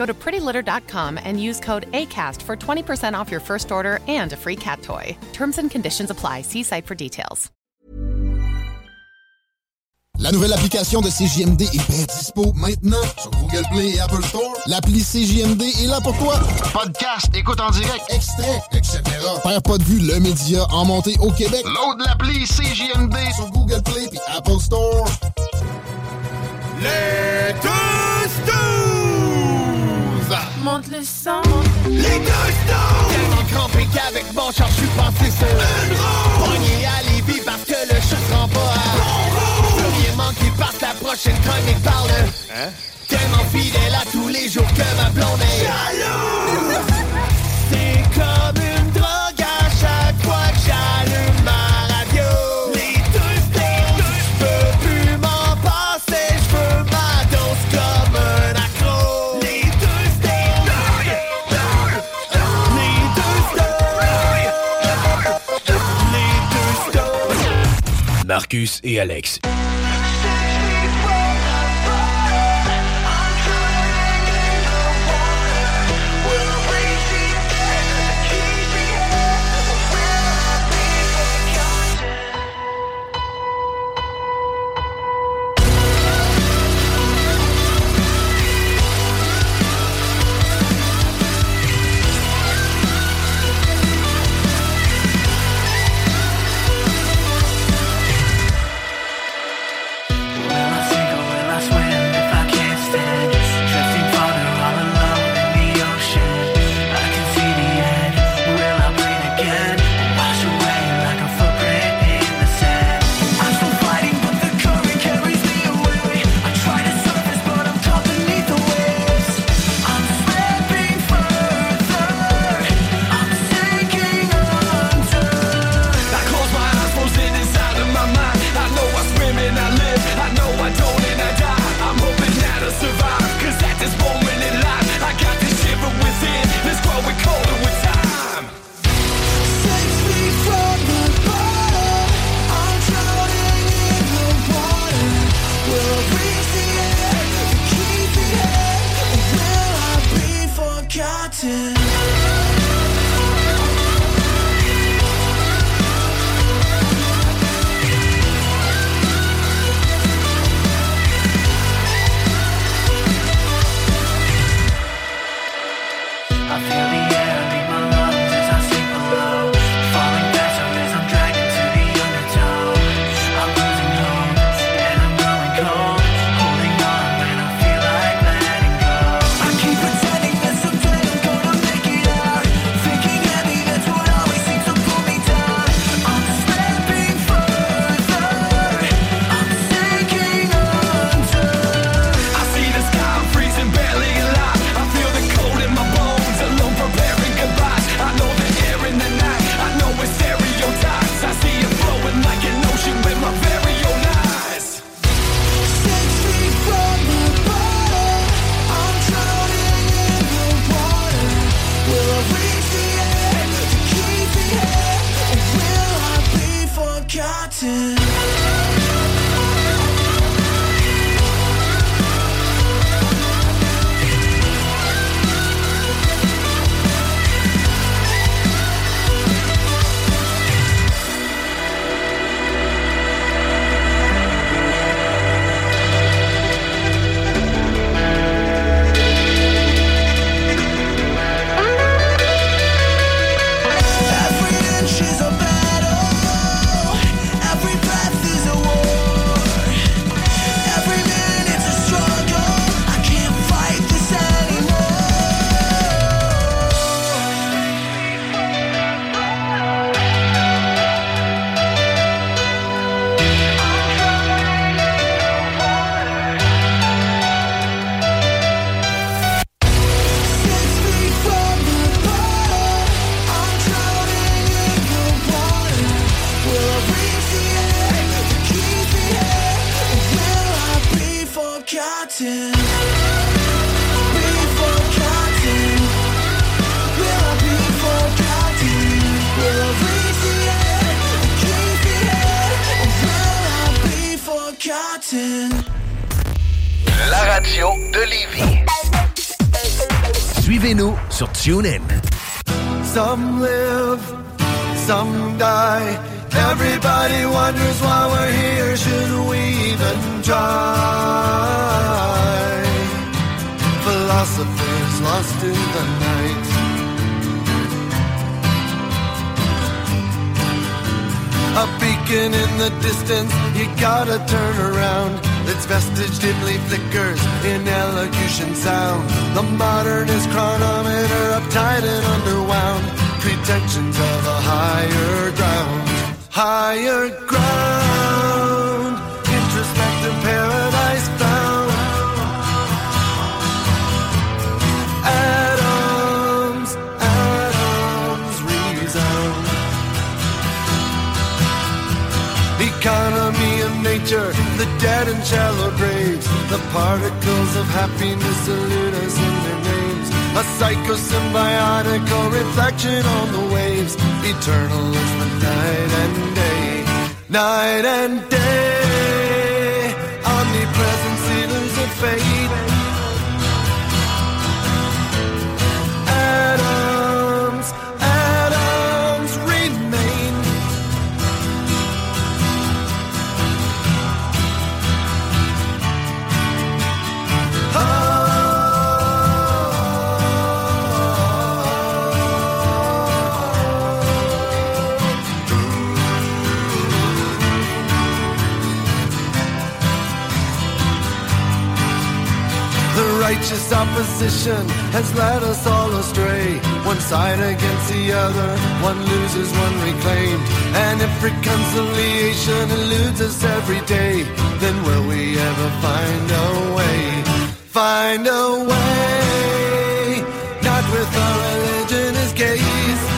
Go to prettylitter.com and use code ACAST for 20% off your first order and a free cat toy. Terms and conditions apply. See site for details. La nouvelle application de CJMD est bien dispo maintenant sur Google Play et Apple Store. L'appli CJMD est là pour toi. Podcast, écoute en direct, extrait, etc. Père pas de vue, le média en montée au Québec. Load l'appli CJMD sur Google Play et Apple Store. Les deux snooze! Monte le sang. Les deux snooze! Tellement crampé qu'avec mon char, je suis passé sur Une roue! À Lévis parce que le chat se rend pas à Bon Plus rien manque qui passe la prochaine chronique parle Hein? Tellement fidèle à tous les jours que ma blonde est Jaloux! Marcus et Alex. Forgotten? Particles of happiness elude us in their names. A psychosymbiotic reflection on the waves. Eternal is the night and day. Night and day. Omnipresent sealers of fate. vicious opposition has led us all astray. One side against the other, one loses, one reclaimed. And if reconciliation eludes us every day, then will we ever find a way? Find a way, not with our religion as gaze.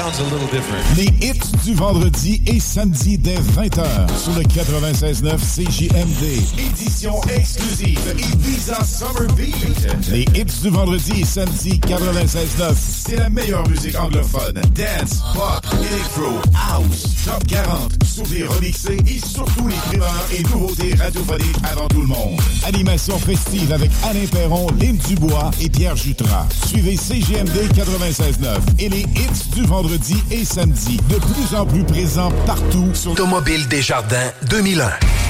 sounds a little different. vendredis et samedis dès 20h sur le 96.9 CJMD. Édition exclusive Ibiza Summer Beat. Les hits du vendredi et samedi 96.9, c'est la meilleure musique anglophone. Dance, pop, electro, house, top 40, souvenirs remixés et surtout les primeurs et nouveautés radiophoniques avant tout le monde. Animation festive avec Alain Perron, Lime Dubois et Pierre Jutras. Suivez CJMD 96.9 et les hits du vendredi et samedi de plus en plus plus présent partout sur Automobile Desjardins 2001.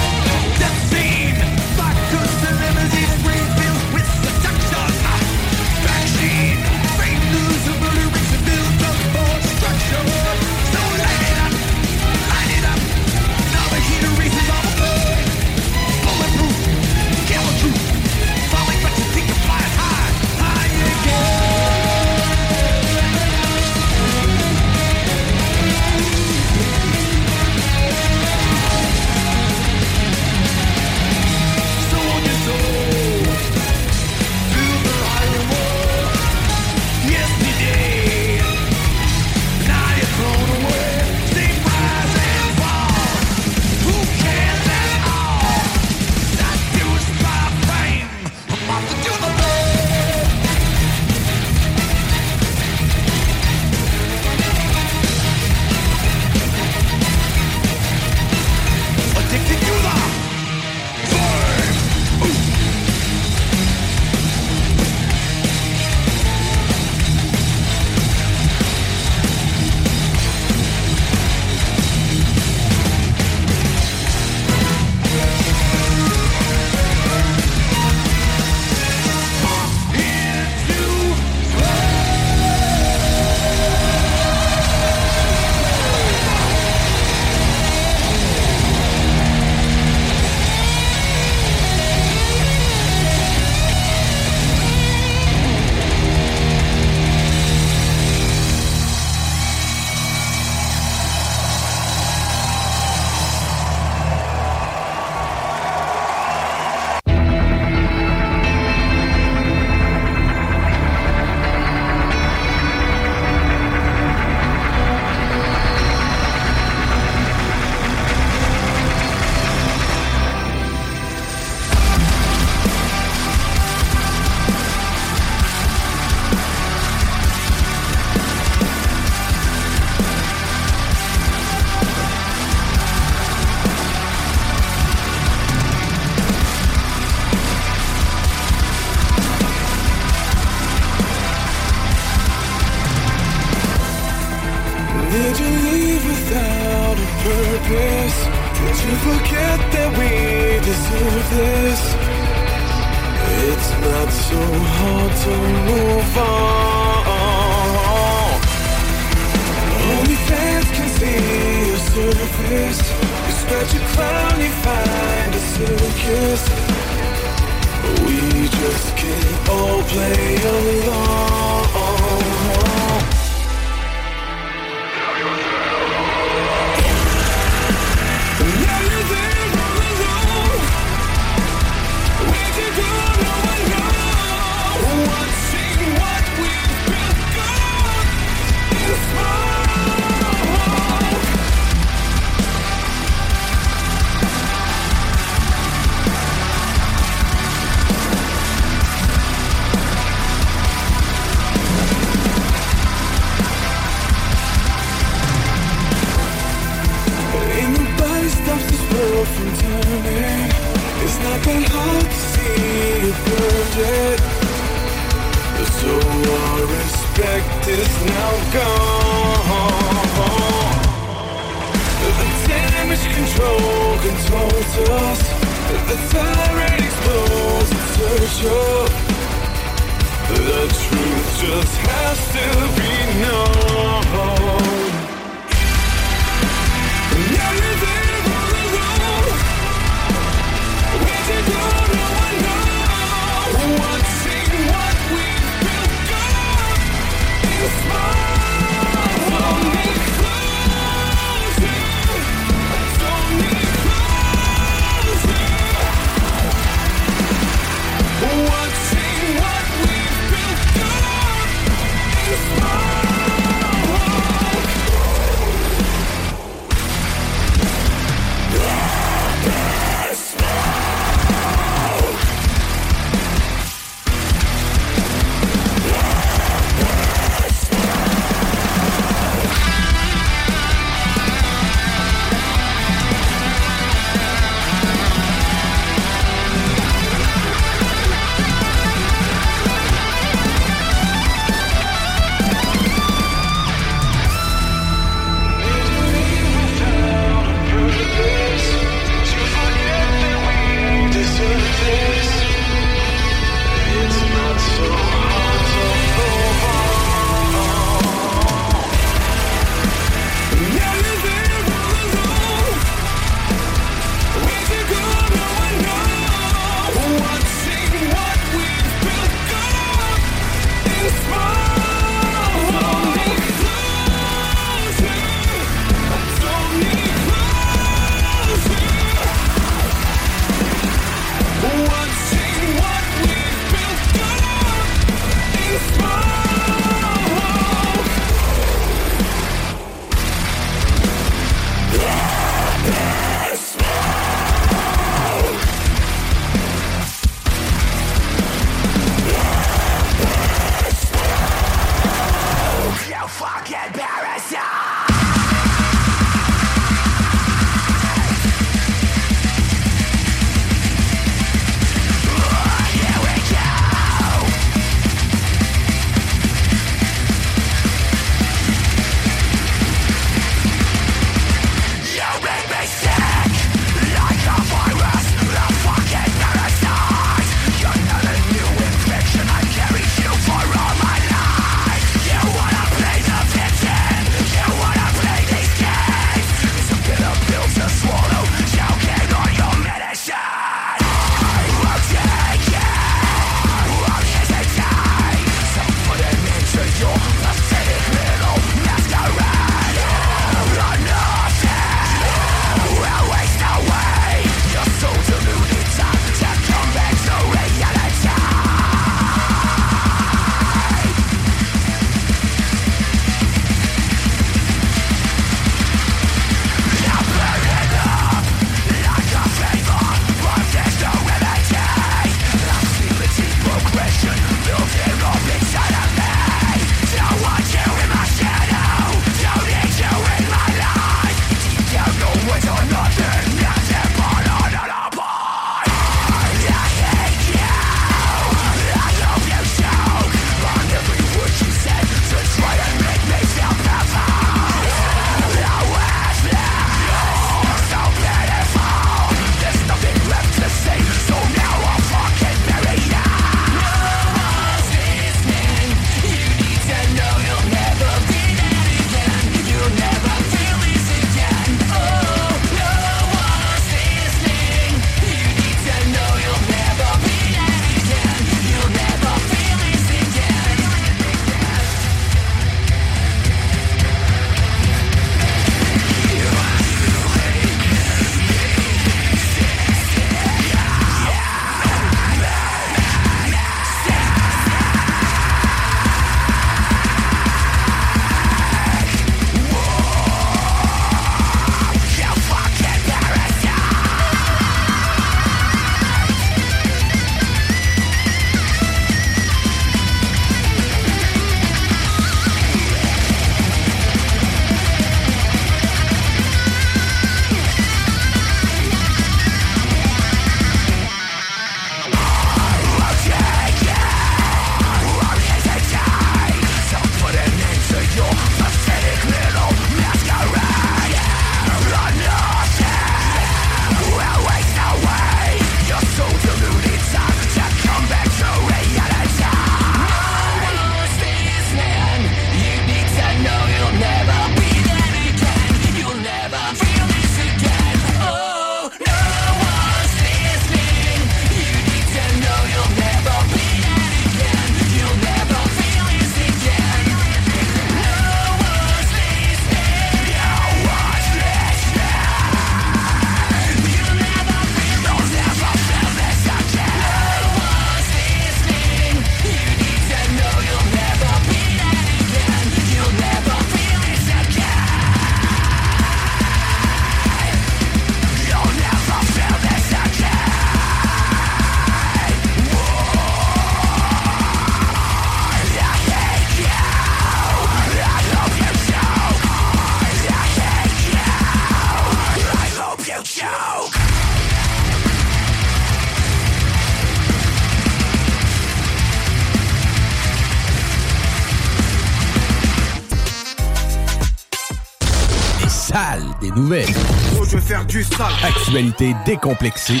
Actualité décomplexée.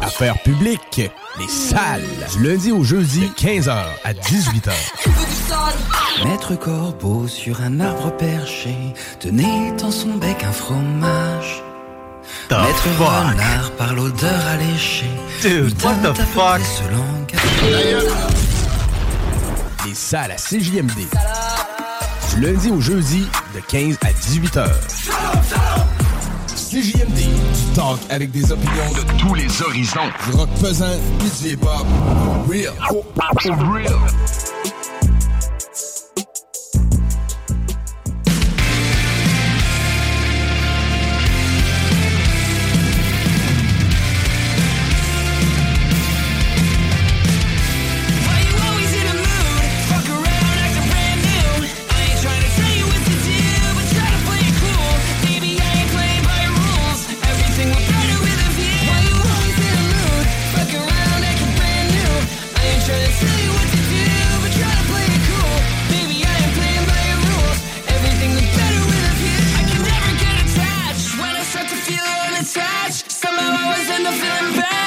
Affaires publiques. Les salles. Lundi au jeudi, 15h à 18h. Maître Corbeau sur un arbre perché tenait dans son bec un fromage. The Maître fuck? Renard par l'odeur alléchée. Dude, what the fuck? Les salles à CJMD. Du lundi au jeudi, de 15 à 18 h CJMD, du talk avec des opinions de tous les horizons. Du rock pesant, du hip-hop. Real. Real. trash. Somehow I was in the feeling bad.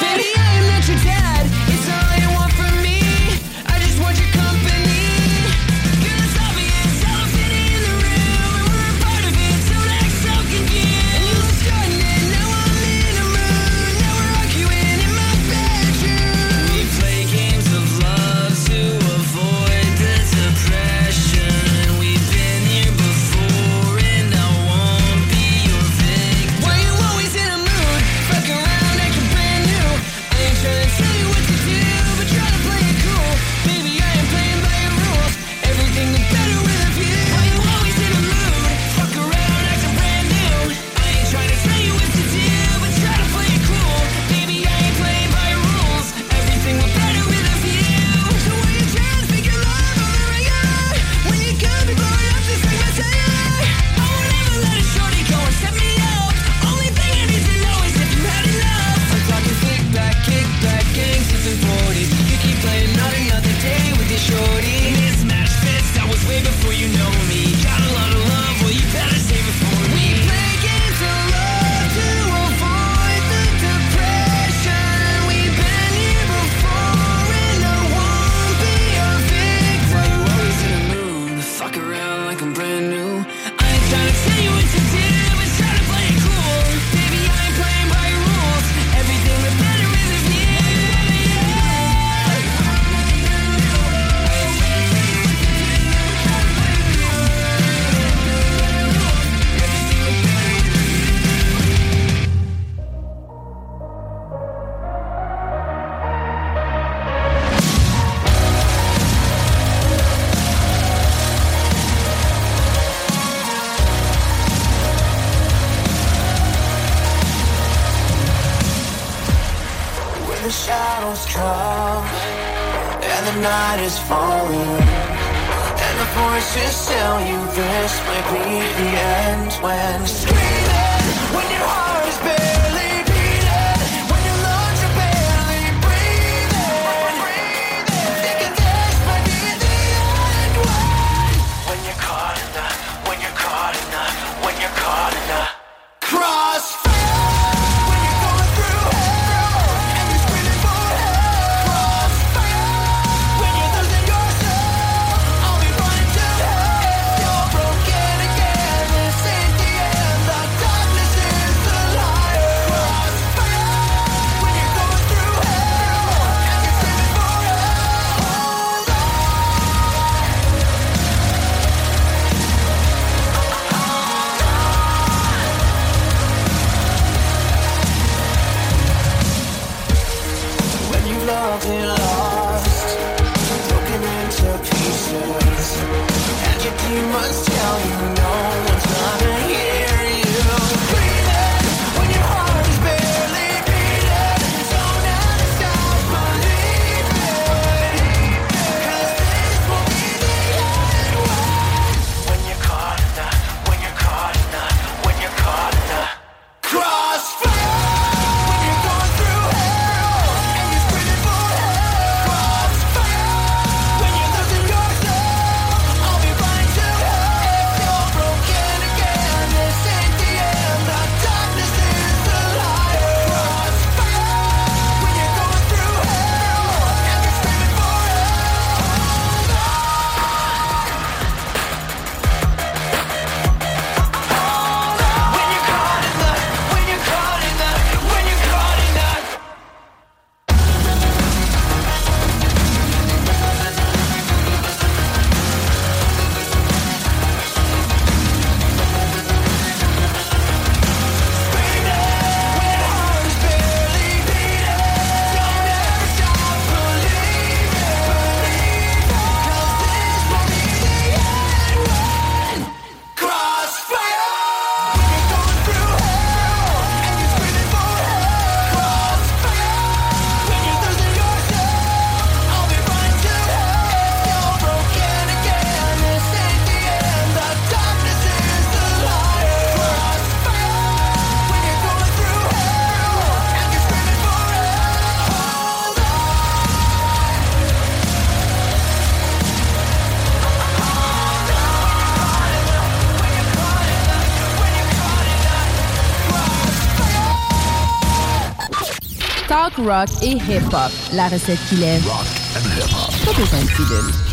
rock et hip-hop. La recette qui lève. Rock and hip-hop. Pas besoin de pilule.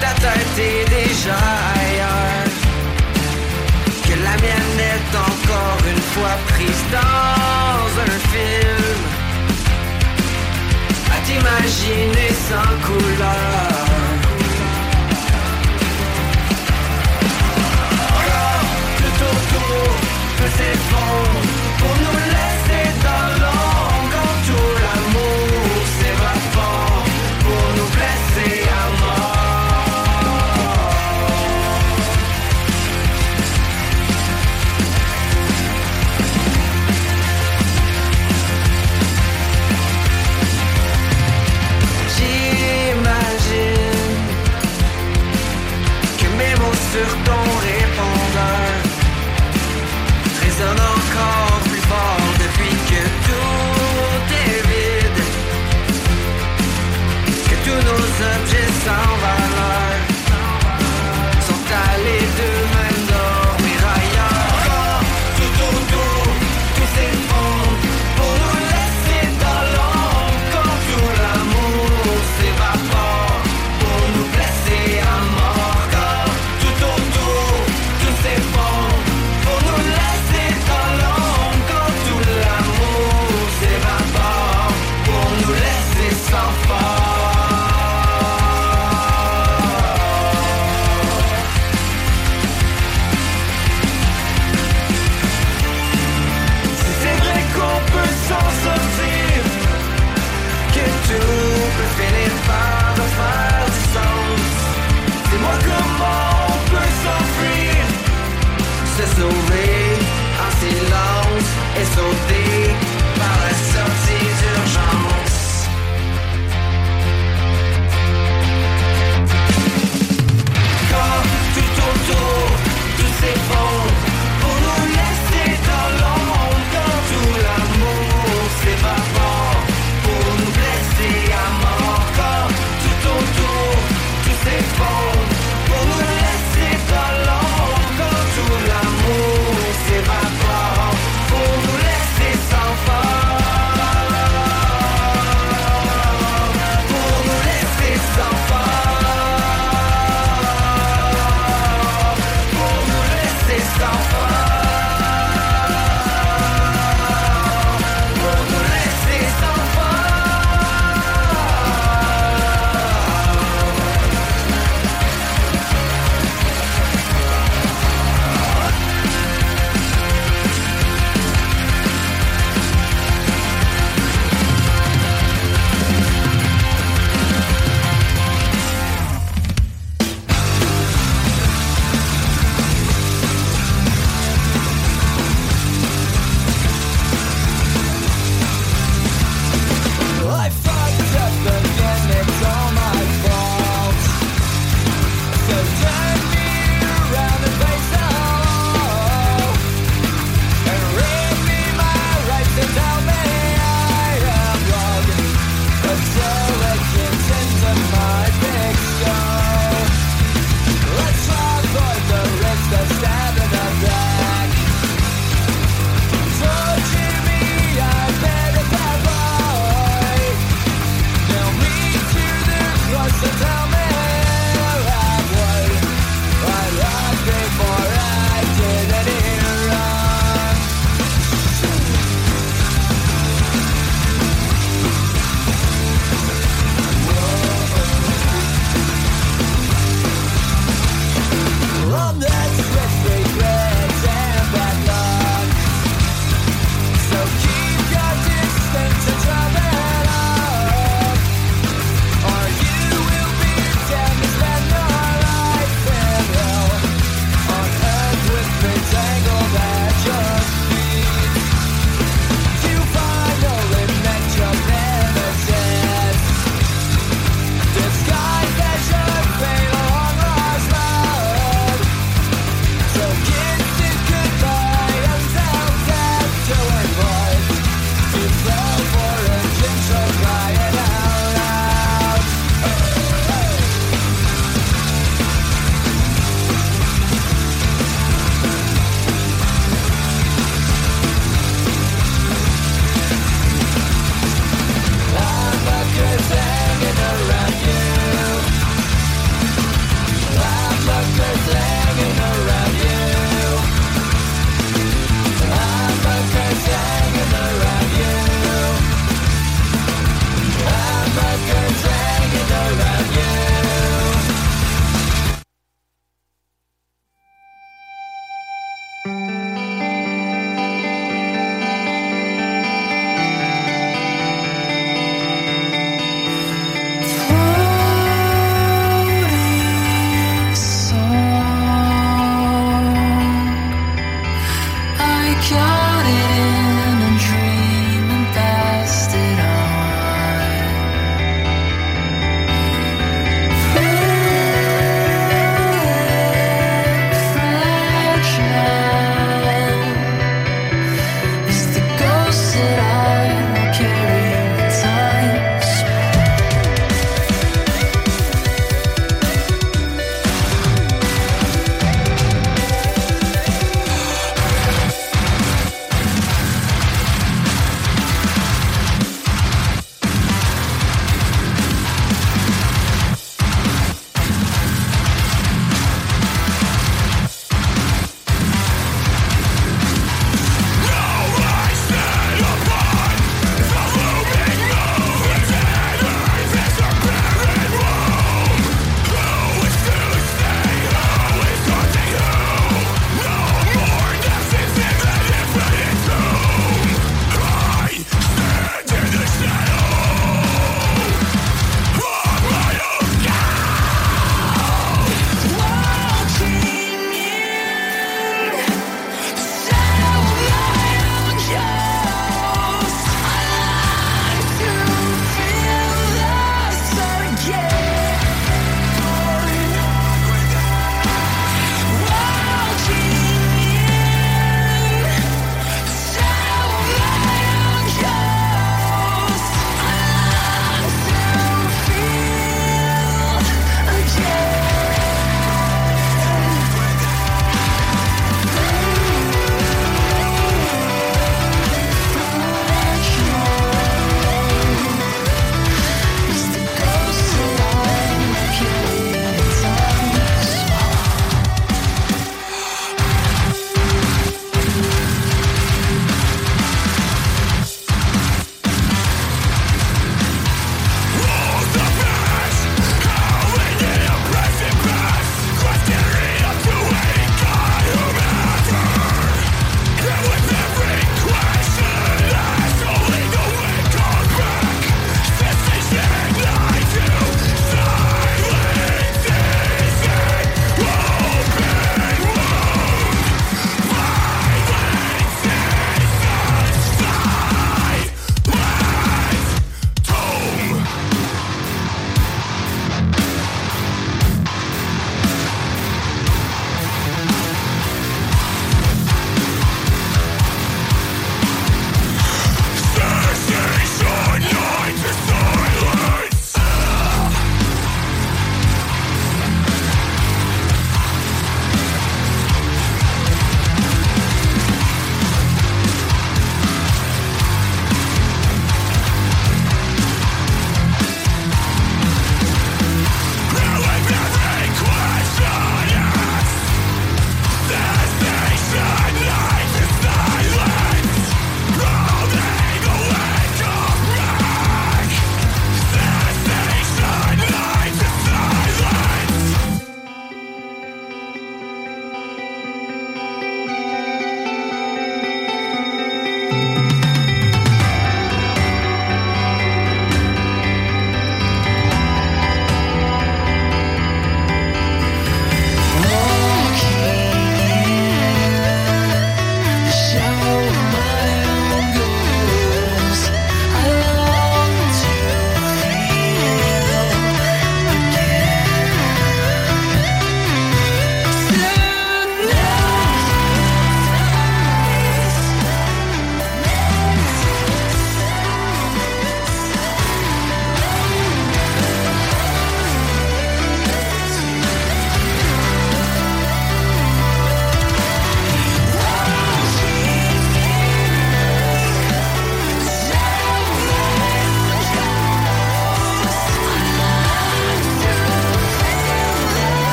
Ta tête est déjà ailleurs. Que la mienne est encore une fois prise dans un film. À t'imaginer sans couleur. Alors que ton tour peut s'effondrer Pour nous sur ton répondeur résonne encore plus fort depuis que tout est vide, que tous nos objets s'en.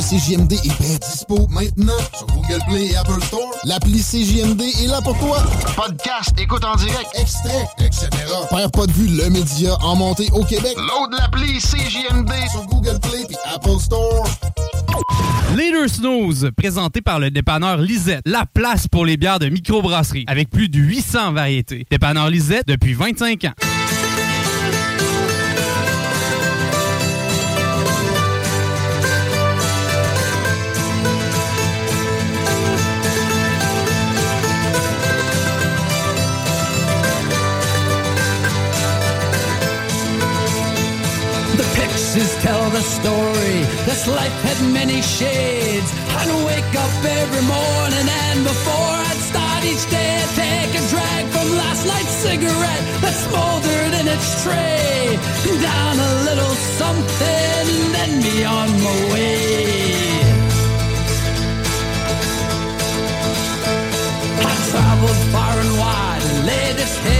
de CJMD est bien dispo maintenant sur Google Play et Apple Store. L'appli CJMD est là pour toi. Podcast, écoute en direct, extrait, etc. Père pas de vue, le média en montée au Québec. Load l'appli CJMD sur Google Play et Apple Store. Leader Snooze, présenté par le dépanneur Lisette, la place pour les bières de microbrasserie, avec plus de 800 variétés. Dépanneur Lisette depuis 25 ans. Just tell the story. This life had many shades. I'd wake up every morning and before I'd start each day, I'd take a drag from last night's cigarette that smoldered in its tray. Down a little something and then be on my way. I traveled far and wide and laid this head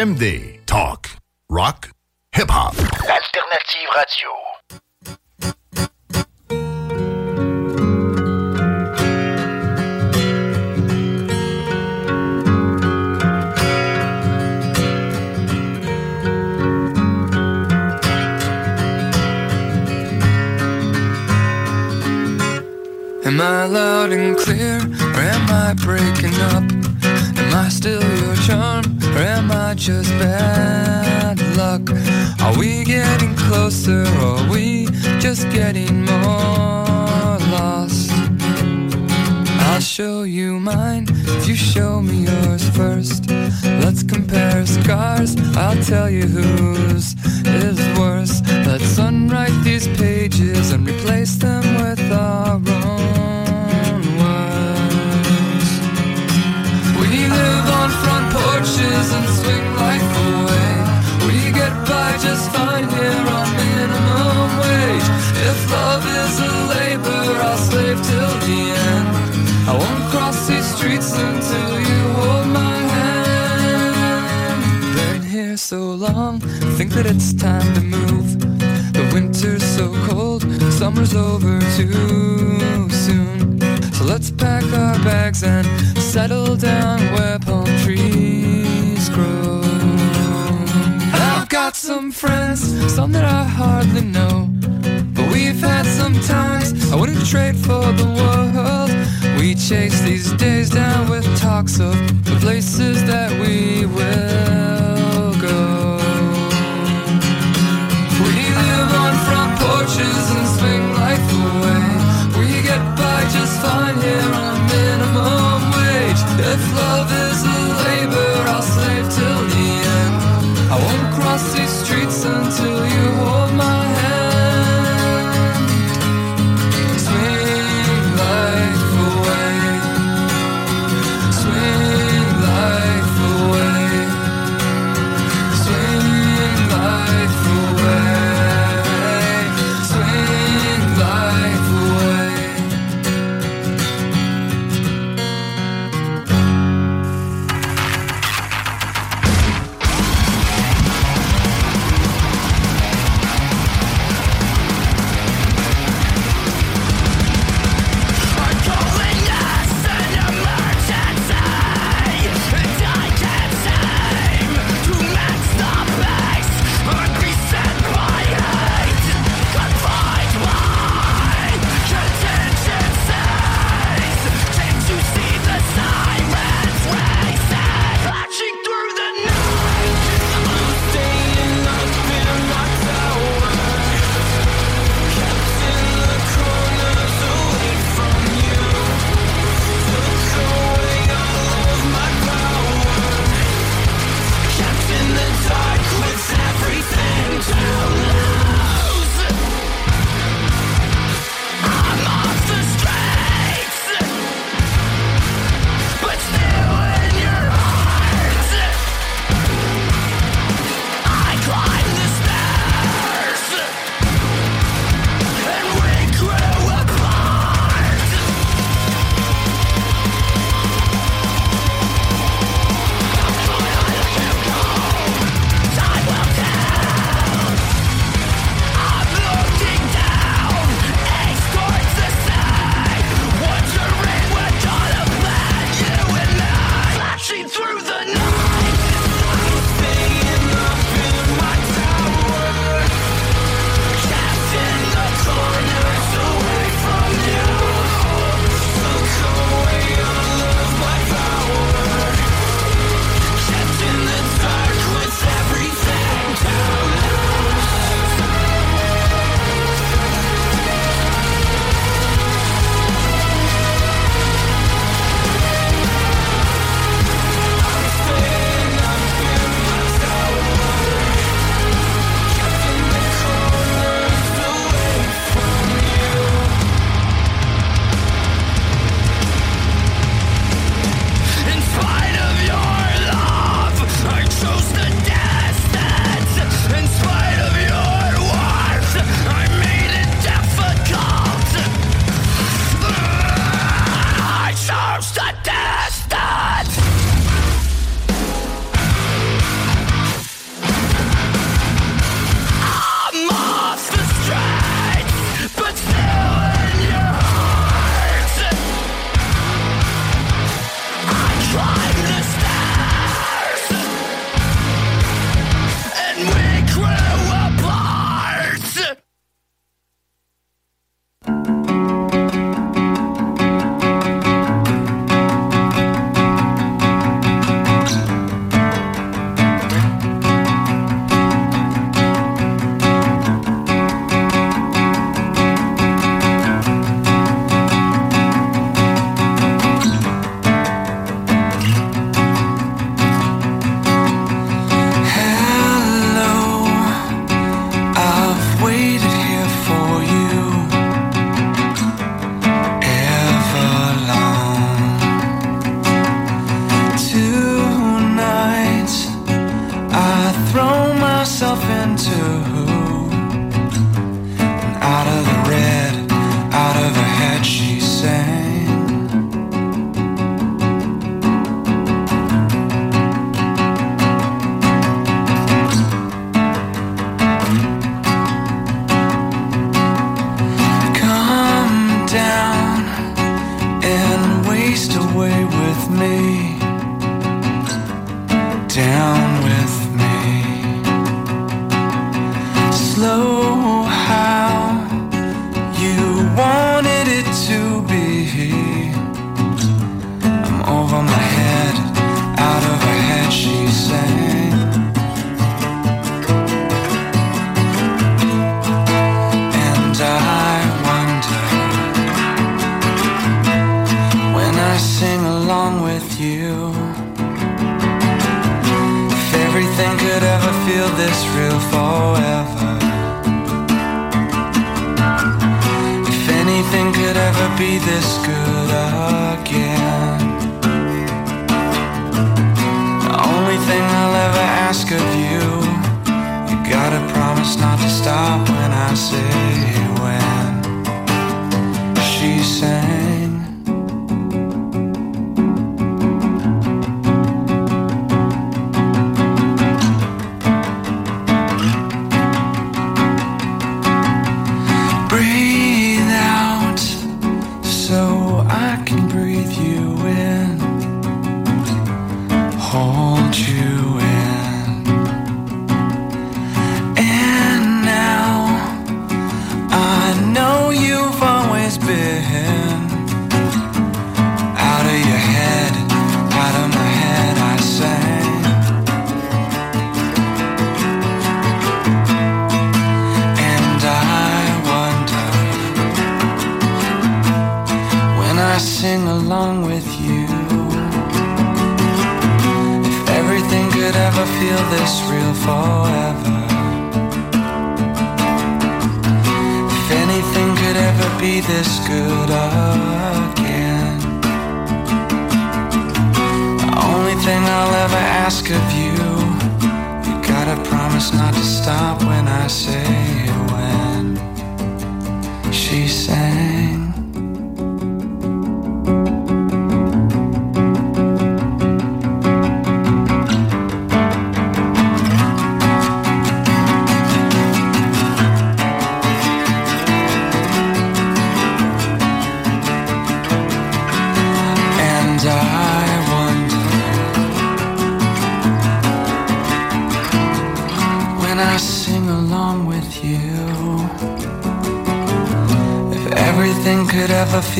M D.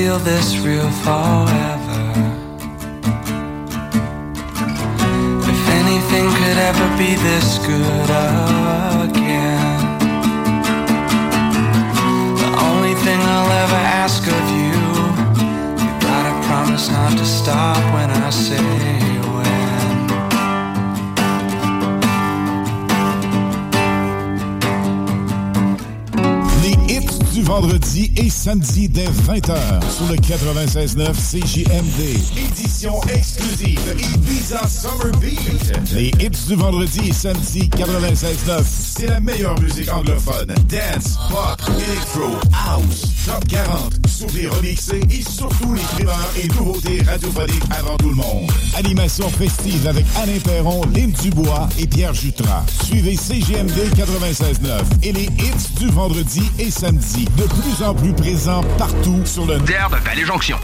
feel this real forever. samedi dès 20h sur le 96.9 CJMD. Édition exclusive Ibiza Summer Beat. Les hits du vendredi et samedi 96.9. C'est la meilleure musique anglophone. Dance, pop, electro, house, top 40 soufflés remixés et surtout les primeurs et nouveautés radiophoniques avant tout le monde. Animation festive avec Alain Perron, Lynn Dubois et Pierre Jutras. Suivez CGMD 96.9 et les hits du vendredi et samedi, de plus en plus présents partout sur le nerf de Vallée-Jonction.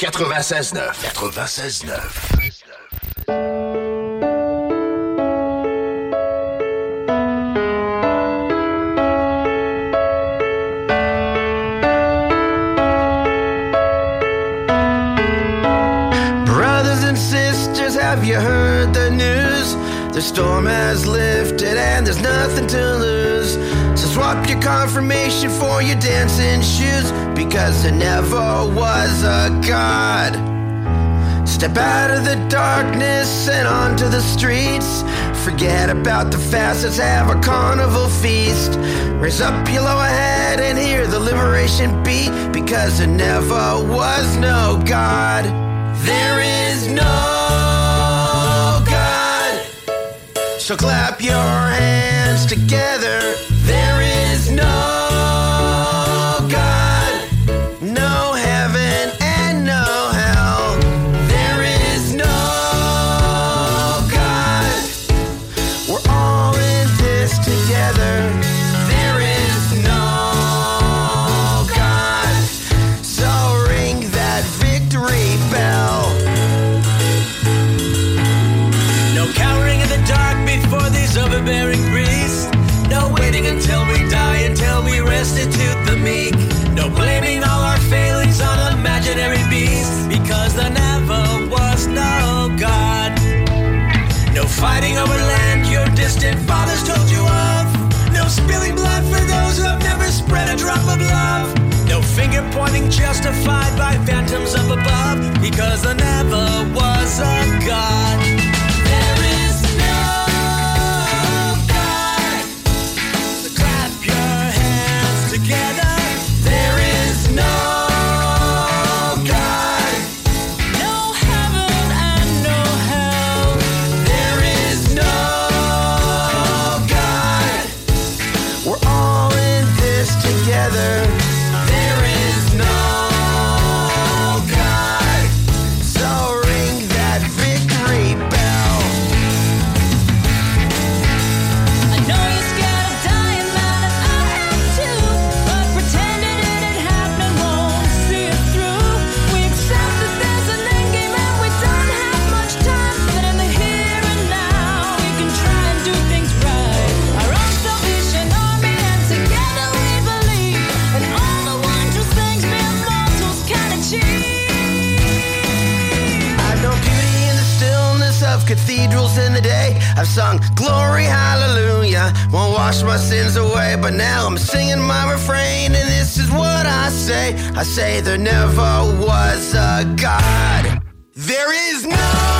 96.9. 96.9. Have you heard the news? The storm has lifted and there's nothing to lose. Swap your confirmation for your dancing shoes because there never was a God. Step out of the darkness and onto the streets. Forget about the facets, have a carnival feast. Raise up your lower head and hear the liberation beat because there never was no God. There is no God. So clap your hands together Fighting over land your distant fathers told you of. No spilling blood for those who have never spread a drop of love. No finger pointing justified by glory hallelujah. Won't wash my sins away but now i'm singing my refrain and this is what i say. I say there never was a god. There is no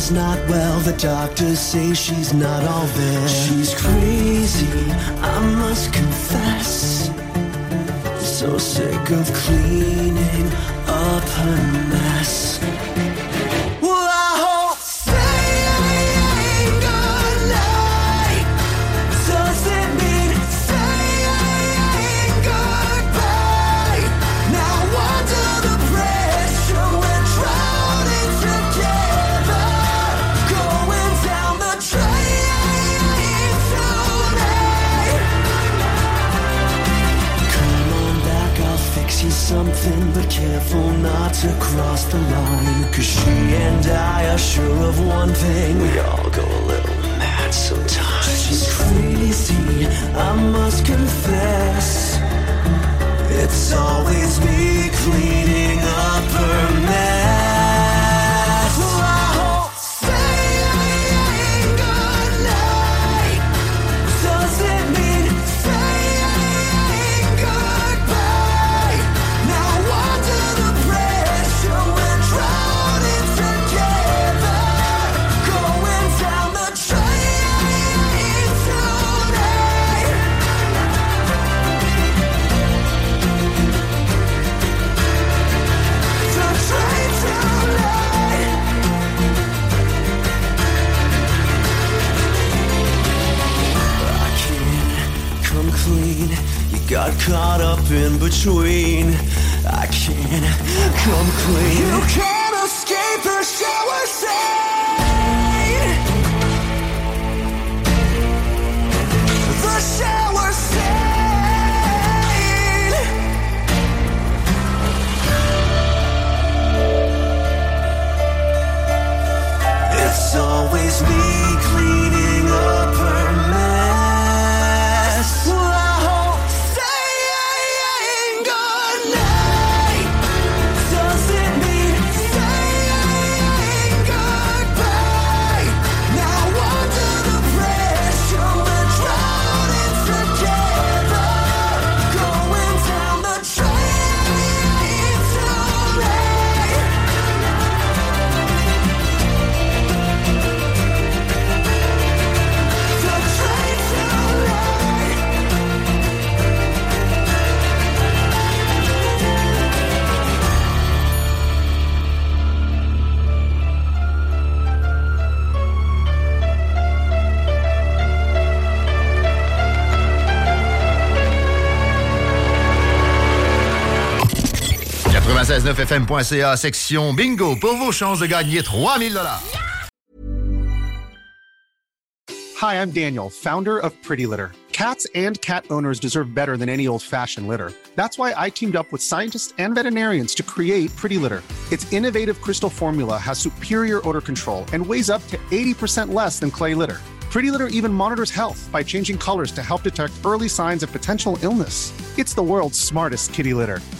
Is not well. The doctors say she's not all there. She's crazy, I must confess. So sick of cleaning up her mess. 969fm.ca, section bingo, pour vos chances de gagner 3000 dollars. Hi, I'm Daniel, founder of Pretty Litter. Cats and cat owners deserve better than any old-fashioned litter. That's why I teamed up with scientists and veterinarians to create Pretty Litter. Its innovative crystal formula has superior odor control and weighs up to 80% less than clay litter. Pretty Litter even monitors health by changing colors to help detect early signs of potential illness. It's the world's smartest kitty litter.